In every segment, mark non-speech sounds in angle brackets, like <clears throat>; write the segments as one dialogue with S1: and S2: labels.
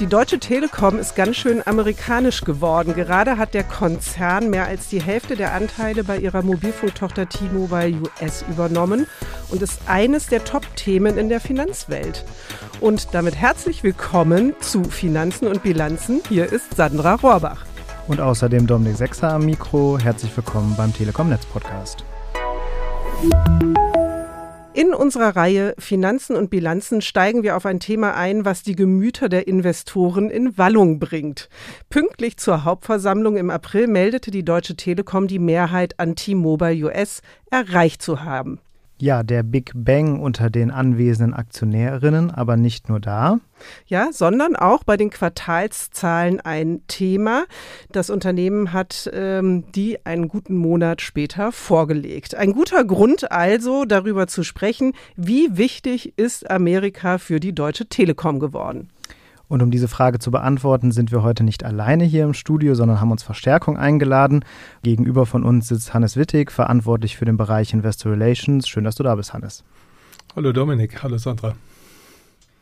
S1: Die Deutsche Telekom ist ganz schön amerikanisch geworden. Gerade hat der Konzern mehr als die Hälfte der Anteile bei ihrer Mobilfunktochter T-Mobile US übernommen und ist eines der Top-Themen in der Finanzwelt. Und damit herzlich willkommen zu Finanzen und Bilanzen. Hier ist Sandra Rohrbach.
S2: Und außerdem Dominik Sechser am Mikro. Herzlich willkommen beim Telekom Netz Podcast.
S1: In unserer Reihe Finanzen und Bilanzen steigen wir auf ein Thema ein, was die Gemüter der Investoren in Wallung bringt. Pünktlich zur Hauptversammlung im April meldete die Deutsche Telekom die Mehrheit an T-Mobile US erreicht zu haben.
S2: Ja, der Big Bang unter den anwesenden Aktionärinnen, aber nicht nur da.
S1: Ja, sondern auch bei den Quartalszahlen ein Thema. Das Unternehmen hat ähm, die einen guten Monat später vorgelegt. Ein guter Grund also, darüber zu sprechen, wie wichtig ist Amerika für die Deutsche Telekom geworden.
S2: Und um diese Frage zu beantworten, sind wir heute nicht alleine hier im Studio, sondern haben uns Verstärkung eingeladen. Gegenüber von uns sitzt Hannes Wittig, verantwortlich für den Bereich Investor Relations. Schön, dass du da bist, Hannes.
S3: Hallo Dominik, hallo Sandra.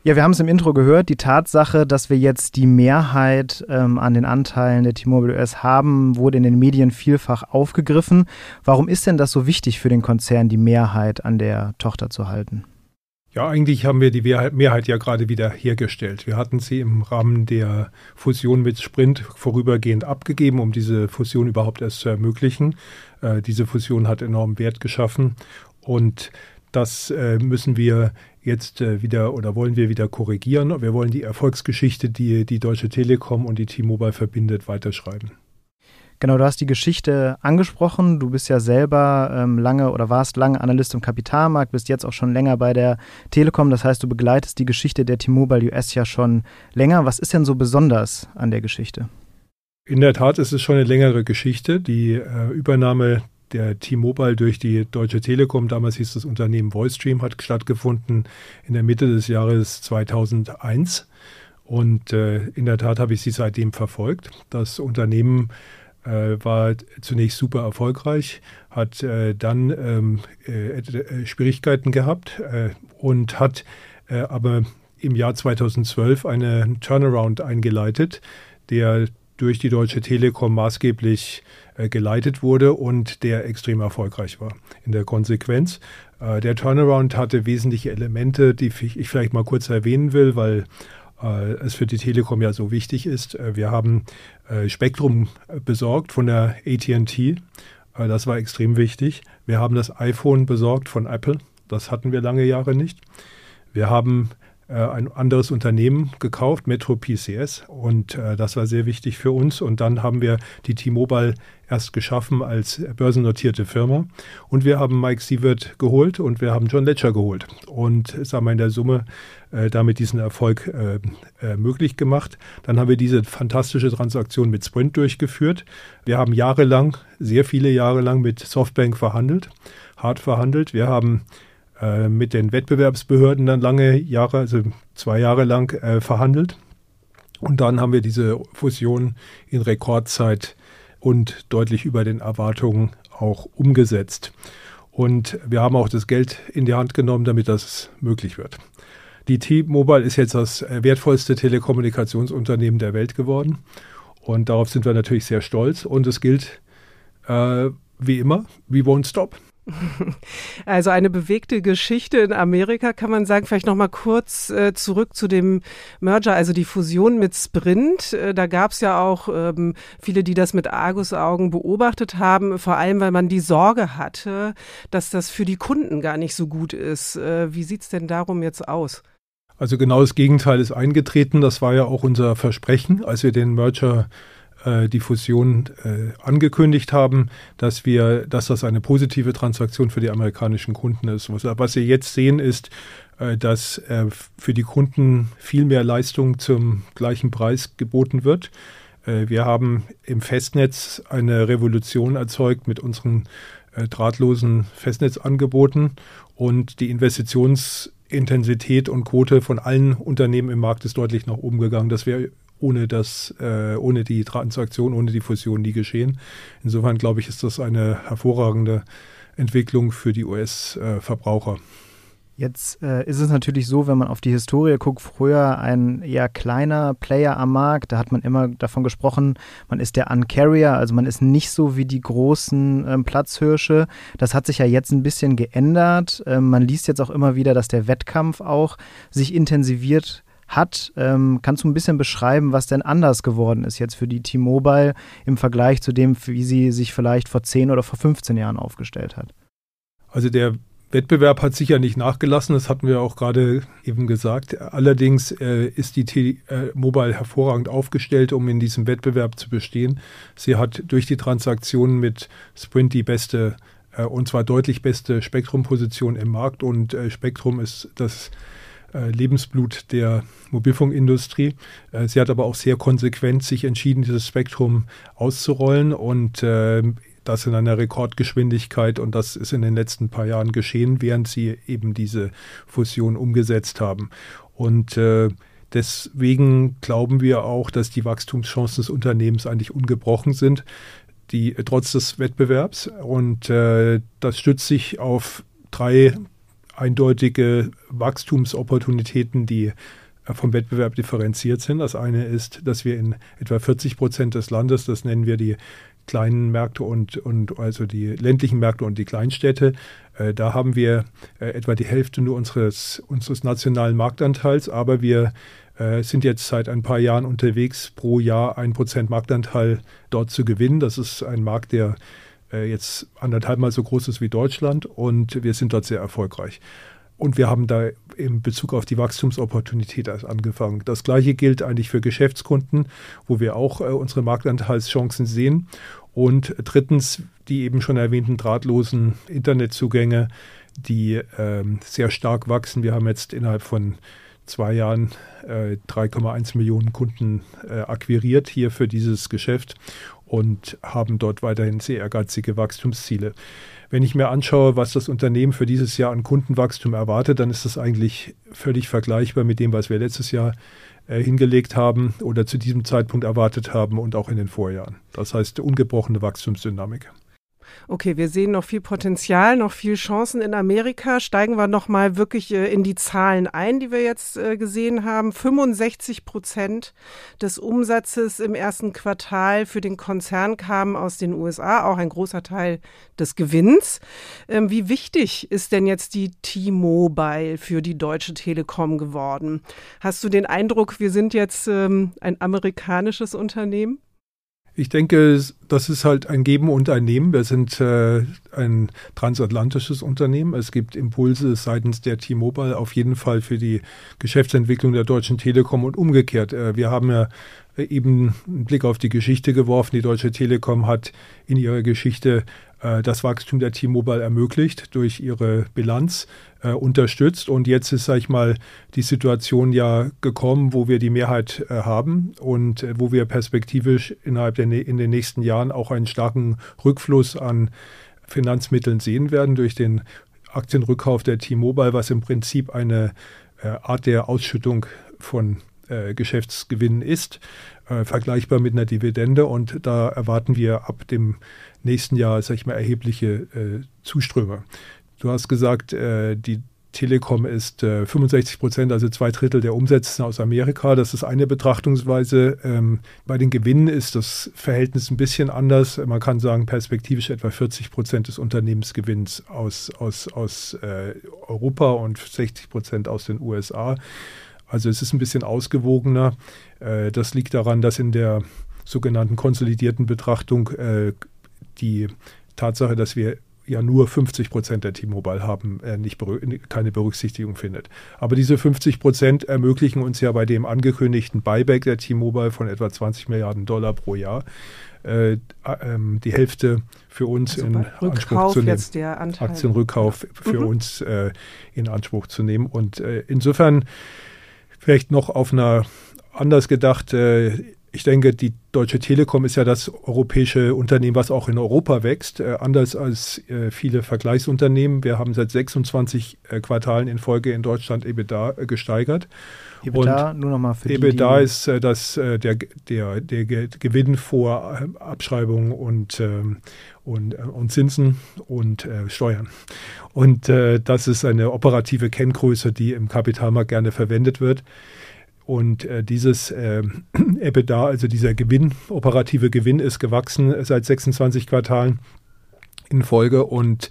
S2: Ja, wir haben es im Intro gehört, die Tatsache, dass wir jetzt die Mehrheit ähm, an den Anteilen der T-Mobile US haben, wurde in den Medien vielfach aufgegriffen. Warum ist denn das so wichtig für den Konzern, die Mehrheit an der Tochter zu halten?
S3: Ja, eigentlich haben wir die Mehrheit ja gerade wieder hergestellt. Wir hatten sie im Rahmen der Fusion mit Sprint vorübergehend abgegeben, um diese Fusion überhaupt erst zu ermöglichen. Äh, diese Fusion hat enormen Wert geschaffen und das äh, müssen wir jetzt äh, wieder oder wollen wir wieder korrigieren. Wir wollen die Erfolgsgeschichte, die die Deutsche Telekom und die T-Mobile verbindet, weiterschreiben.
S2: Genau, du hast die Geschichte angesprochen. Du bist ja selber ähm, lange oder warst lange Analyst im Kapitalmarkt, bist jetzt auch schon länger bei der Telekom. Das heißt, du begleitest die Geschichte der T-Mobile US ja schon länger. Was ist denn so besonders an der Geschichte?
S3: In der Tat ist es schon eine längere Geschichte. Die äh, Übernahme der T-Mobile durch die Deutsche Telekom, damals hieß das Unternehmen VoiceStream, hat stattgefunden in der Mitte des Jahres 2001. Und äh, in der Tat habe ich sie seitdem verfolgt. Das Unternehmen äh, war zunächst super erfolgreich, hat äh, dann ähm, äh, äh Schwierigkeiten gehabt äh, und hat äh, aber im Jahr 2012 einen Turnaround eingeleitet, der durch die Deutsche Telekom maßgeblich geleitet wurde und der extrem erfolgreich war in der Konsequenz. der Turnaround hatte wesentliche Elemente, die ich vielleicht mal kurz erwähnen will, weil es für die Telekom ja so wichtig ist. Äh, wir haben äh, Spektrum besorgt von der ATT. Das war extrem wichtig. Wir haben das iPhone besorgt von Apple. Das hatten wir lange Jahre nicht. Wir haben äh, ein anderes Unternehmen gekauft, Metro PCS. Und äh, das war sehr wichtig für uns. Und dann haben wir die T-Mobile erst geschaffen als börsennotierte Firma. Und wir haben Mike Sievert geholt und wir haben John Ledger geholt. Und sagen wir in der Summe äh, damit diesen Erfolg äh, äh, möglich gemacht. Dann haben wir diese fantastische Transaktion mit Sprint durchgeführt. Wir haben jahrelang, sehr viele Jahre lang mit Softbank verhandelt, hart verhandelt. Wir haben äh, mit den Wettbewerbsbehörden dann lange Jahre, also zwei Jahre lang äh, verhandelt. Und dann haben wir diese Fusion in Rekordzeit und deutlich über den Erwartungen auch umgesetzt. Und wir haben auch das Geld in die Hand genommen, damit das möglich wird. Die T-Mobile ist jetzt das äh, wertvollste Telekommunikationsunternehmen der Welt geworden. Und darauf sind wir natürlich sehr stolz. Und es gilt äh, wie immer, we won't stop. <laughs>
S1: Also eine bewegte Geschichte in Amerika kann man sagen. Vielleicht noch mal kurz äh, zurück zu dem Merger, also die Fusion mit Sprint. Äh, da gab es ja auch ähm, viele, die das mit Argusaugen beobachtet haben, vor allem weil man die Sorge hatte, dass das für die Kunden gar nicht so gut ist. Äh, wie sieht's denn darum jetzt aus?
S3: Also genau das Gegenteil ist eingetreten. Das war ja auch unser Versprechen, als wir den Merger äh, die Fusion äh, angekündigt haben, dass wir, dass das eine positive Transaktion für die amerikanischen Kunden ist. Was wir jetzt sehen, ist, äh, dass äh, für die Kunden viel mehr Leistung zum gleichen Preis geboten wird. Äh, wir haben im Festnetz eine Revolution erzeugt mit unseren drahtlosen Festnetzangeboten und die Investitionsintensität und Quote von allen Unternehmen im Markt ist deutlich nach oben gegangen. Das wäre ohne das, äh, ohne die Transaktion, ohne die Fusion nie geschehen. Insofern glaube ich, ist das eine hervorragende Entwicklung für die US-Verbraucher.
S2: Jetzt äh, ist es natürlich so, wenn man auf die Historie guckt, früher ein eher kleiner Player am Markt, da hat man immer davon gesprochen, man ist der Uncarrier, also man ist nicht so wie die großen ähm, Platzhirsche. Das hat sich ja jetzt ein bisschen geändert. Ähm, man liest jetzt auch immer wieder, dass der Wettkampf auch sich intensiviert hat. Ähm, kannst du ein bisschen beschreiben, was denn anders geworden ist jetzt für die T-Mobile im Vergleich zu dem, wie sie sich vielleicht vor 10 oder vor 15 Jahren aufgestellt hat?
S3: Also der Wettbewerb hat sicher nicht nachgelassen, das hatten wir auch gerade eben gesagt. Allerdings äh, ist die T-Mobile hervorragend aufgestellt, um in diesem Wettbewerb zu bestehen. Sie hat durch die Transaktionen mit Sprint die beste äh, und zwar deutlich beste Spektrum-Position im Markt und äh, Spektrum ist das Lebensblut der Mobilfunkindustrie. Äh, sie hat aber auch sehr konsequent sich entschieden, dieses Spektrum auszurollen und äh, das in einer Rekordgeschwindigkeit und das ist in den letzten paar Jahren geschehen, während sie eben diese Fusion umgesetzt haben. Und äh, deswegen glauben wir auch, dass die Wachstumschancen des Unternehmens eigentlich ungebrochen sind, die trotz des Wettbewerbs. Und äh, das stützt sich auf drei eindeutige Wachstumsopportunitäten, die äh, vom Wettbewerb differenziert sind. Das eine ist, dass wir in etwa 40 Prozent des Landes, das nennen wir die kleinen Märkte und, und also die ländlichen Märkte und die Kleinstädte. Äh, da haben wir äh, etwa die Hälfte nur unseres, unseres nationalen Marktanteils, aber wir äh, sind jetzt seit ein paar Jahren unterwegs, pro Jahr ein Prozent Marktanteil dort zu gewinnen. Das ist ein Markt, der jetzt anderthalb Mal so groß ist wie Deutschland und wir sind dort sehr erfolgreich. Und wir haben da in Bezug auf die Wachstumsopportunität angefangen. Das Gleiche gilt eigentlich für Geschäftskunden, wo wir auch äh, unsere Marktanteilschancen sehen. Und drittens die eben schon erwähnten drahtlosen Internetzugänge, die äh, sehr stark wachsen. Wir haben jetzt innerhalb von zwei Jahren äh, 3,1 Millionen Kunden äh, akquiriert hier für dieses Geschäft und haben dort weiterhin sehr ehrgeizige Wachstumsziele. Wenn ich mir anschaue, was das Unternehmen für dieses Jahr an Kundenwachstum erwartet, dann ist das eigentlich völlig vergleichbar mit dem, was wir letztes Jahr äh, hingelegt haben oder zu diesem Zeitpunkt erwartet haben und auch in den Vorjahren. Das heißt ungebrochene Wachstumsdynamik.
S1: Okay, wir sehen noch viel Potenzial, noch viel Chancen in Amerika. Steigen wir noch mal wirklich äh, in die Zahlen ein, die wir jetzt äh, gesehen haben. 65 Prozent des Umsatzes im ersten Quartal für den Konzern kamen aus den USA, auch ein großer Teil des Gewinns. Ähm, wie wichtig ist denn jetzt die T-Mobile für die Deutsche Telekom geworden? Hast du den Eindruck, wir sind jetzt ähm, ein amerikanisches Unternehmen?
S3: Ich denke, das ist halt ein Geben und ein Nehmen. Wir sind äh, ein transatlantisches Unternehmen. Es gibt Impulse seitens der T-Mobile auf jeden Fall für die Geschäftsentwicklung der Deutschen Telekom und umgekehrt. Äh, wir haben ja eben einen Blick auf die Geschichte geworfen. Die Deutsche Telekom hat in ihrer Geschichte äh, das Wachstum der T-Mobile ermöglicht durch ihre Bilanz äh, unterstützt. Und jetzt ist, sag ich mal, die Situation ja gekommen, wo wir die Mehrheit äh, haben und äh, wo wir perspektivisch innerhalb der in den nächsten Jahren auch einen starken Rückfluss an Finanzmitteln sehen werden durch den Aktienrückkauf der T-Mobile, was im Prinzip eine äh, Art der Ausschüttung von äh, Geschäftsgewinnen ist, äh, vergleichbar mit einer Dividende. Und da erwarten wir ab dem nächsten Jahr, sag ich mal, erhebliche äh, Zuströme. Du hast gesagt, äh, die Telekom ist 65 Prozent, also zwei Drittel der Umsätze aus Amerika. Das ist eine Betrachtungsweise. Ähm, bei den Gewinnen ist das Verhältnis ein bisschen anders. Man kann sagen, perspektivisch etwa 40 Prozent des Unternehmensgewinns aus, aus, aus Europa und 60 Prozent aus den USA. Also es ist ein bisschen ausgewogener. Äh, das liegt daran, dass in der sogenannten konsolidierten Betrachtung äh, die Tatsache, dass wir ja nur 50 Prozent der T-Mobile haben, äh, nicht keine Berücksichtigung findet. Aber diese 50 Prozent ermöglichen uns ja bei dem angekündigten Buyback der T-Mobile von etwa 20 Milliarden Dollar pro Jahr äh, ähm, die Hälfte für uns also in Anspruch zu nehmen. Aktienrückkauf für mhm. uns in Anspruch zu nehmen. Und insofern vielleicht noch auf einer anders gedacht, äh, ich denke, die Deutsche Telekom ist ja das europäische Unternehmen, was auch in Europa wächst, äh, anders als äh, viele Vergleichsunternehmen. Wir haben seit 26 äh, Quartalen in Folge in Deutschland EBITDA gesteigert.
S2: EBITDA, und nur nochmal für
S3: EBITDA die, ist äh, das, äh, der, der, der Gewinn vor Abschreibungen und, ähm, und, und Zinsen und Steuern. Und das ist eine operative Kenngröße, die im Kapitalmarkt gerne verwendet wird. Und äh, dieses <clears throat> äh, EBITDA, also dieser Gewinn, operative Gewinn, ist gewachsen seit 26 Quartalen in Folge. Und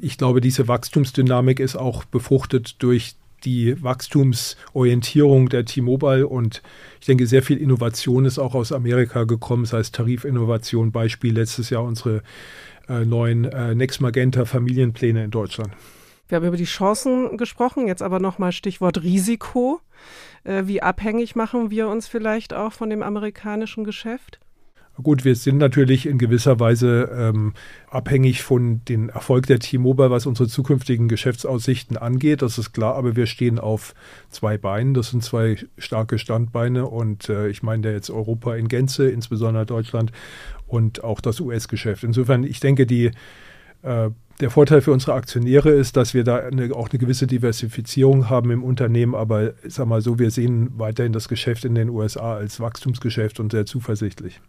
S3: ich glaube, diese Wachstumsdynamik ist auch befruchtet durch die Wachstumsorientierung der T-Mobile und ich denke, sehr viel Innovation ist auch aus Amerika gekommen, sei es Tarifinnovation, Beispiel letztes Jahr unsere äh, neuen äh, Next Magenta Familienpläne in Deutschland.
S1: Wir haben über die Chancen gesprochen, jetzt aber nochmal Stichwort Risiko. Äh, wie abhängig machen wir uns vielleicht auch von dem amerikanischen Geschäft?
S3: Gut, wir sind natürlich in gewisser Weise ähm, abhängig von dem Erfolg der T-Mobile, was unsere zukünftigen Geschäftsaussichten angeht. Das ist klar, aber wir stehen auf zwei Beinen. Das sind zwei starke Standbeine und äh, ich meine da jetzt Europa in Gänze, insbesondere Deutschland und auch das US-Geschäft. Insofern, ich denke, die äh, der Vorteil für unsere Aktionäre ist, dass wir da eine, auch eine gewisse Diversifizierung haben im Unternehmen, aber sag mal so, wir sehen weiterhin das Geschäft in den USA als Wachstumsgeschäft und sehr zuversichtlich.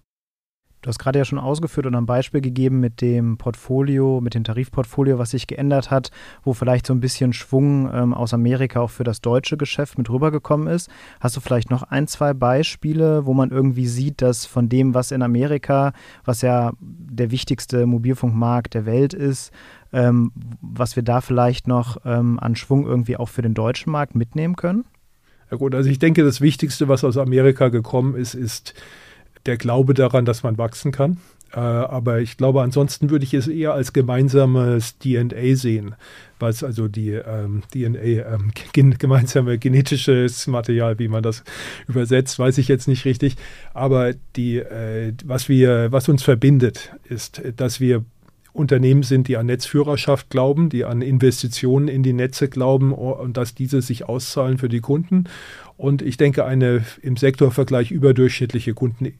S2: Du hast gerade ja schon ausgeführt und ein Beispiel gegeben mit dem Portfolio, mit dem Tarifportfolio, was sich geändert hat, wo vielleicht so ein bisschen Schwung ähm, aus Amerika auch für das deutsche Geschäft mit rübergekommen ist. Hast du vielleicht noch ein, zwei Beispiele, wo man irgendwie sieht, dass von dem, was in Amerika, was ja der wichtigste Mobilfunkmarkt der Welt ist, ähm, was wir da vielleicht noch ähm, an Schwung irgendwie auch für den deutschen Markt mitnehmen können?
S3: Ja gut, also ich denke, das Wichtigste, was aus Amerika gekommen ist, ist der Glaube daran, dass man wachsen kann. Äh, aber ich glaube, ansonsten würde ich es eher als gemeinsames DNA sehen, was also die ähm, DNA, ähm, <laughs> gen gemeinsame genetisches Material, wie man das übersetzt, weiß ich jetzt nicht richtig. Aber die, äh, was wir, was uns verbindet, ist, dass wir Unternehmen sind, die an Netzführerschaft glauben, die an Investitionen in die Netze glauben und dass diese sich auszahlen für die Kunden. Und ich denke, eine im Sektorvergleich überdurchschnittliche Kunden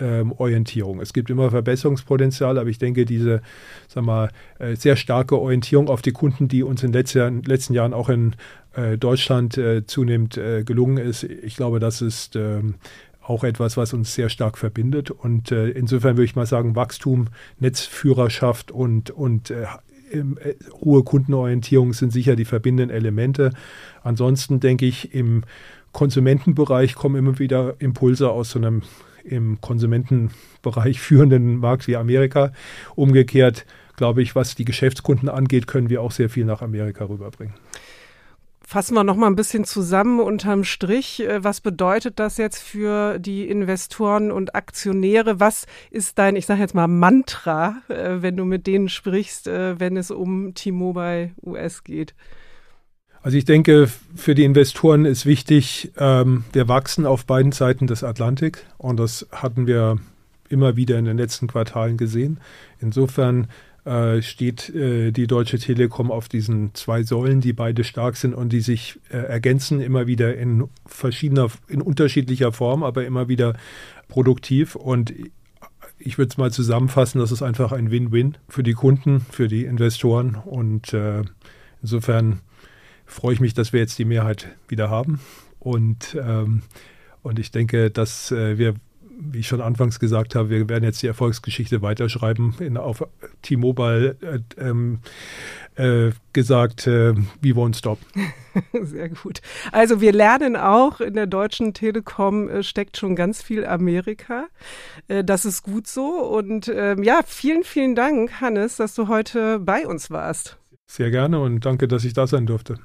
S3: ähm. Es gibt immer Verbesserungspotenzial, aber ich denke, diese sag mal, äh, sehr starke Orientierung auf die Kunden, die uns in den letzten, letzten Jahren auch in äh, Deutschland äh, zunehmend gelungen ist, ich glaube, das ist ähm, auch etwas, was uns sehr stark verbindet. Und äh, insofern würde ich mal sagen, Wachstum, Netzführerschaft und, und äh, hohe Kundenorientierung sind sicher die verbindenden Elemente. Ansonsten denke ich, im Konsumentenbereich kommen immer wieder Impulse aus so einem im Konsumentenbereich <laughs> führenden Markt wie Amerika. Umgekehrt, glaube ich, was die Geschäftskunden angeht, können wir auch sehr viel nach Amerika rüberbringen.
S1: Fassen wir noch mal ein bisschen zusammen unterm Strich. Äh, was bedeutet das jetzt für die Investoren und Aktionäre? Was ist dein, ich sage jetzt mal, Mantra, äh, wenn du mit denen sprichst, äh, wenn es um T-Mobile US geht?
S3: Also ich denke, für die Investoren ist wichtig, ähm, wir wachsen auf beiden Seiten des Atlantik und das hatten wir immer wieder in den letzten Quartalen gesehen. Insofern äh, steht äh, die Deutsche Telekom auf diesen zwei Säulen, die beide stark sind und die sich äh, ergänzen, immer wieder in verschiedener, in unterschiedlicher Form, aber immer wieder produktiv. Und ich würde es mal zusammenfassen, das ist einfach ein Win-Win für die Kunden, für die Investoren und äh, insofern freue ich mich, dass wir jetzt die Mehrheit wieder haben. Und, ähm, und ich denke, dass äh, wir, wie ich schon anfangs gesagt habe, wir werden jetzt die Erfolgsgeschichte weiterschreiben. In, auf T-Mobile äh, ähm, äh, gesagt, äh, we won't stop. <laughs>
S1: Sehr gut. Also wir lernen auch, in der Deutschen Telekom äh, steckt schon ganz viel Amerika. Äh, das ist gut so. Und ähm, ja, vielen, vielen Dank, Hannes, dass du heute bei uns warst.
S3: Sehr gerne und danke, dass ich da sein durfte.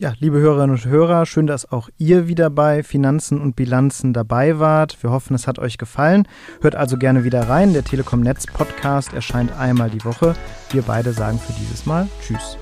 S2: Ja, liebe Hörerinnen und Hörer, schön, dass auch ihr wieder bei Finanzen und Bilanzen dabei wart. Wir hoffen, es hat euch gefallen. Hört also gerne wieder rein. Der Telekom Netz Podcast erscheint einmal die Woche. Wir beide sagen für dieses Mal Tschüss.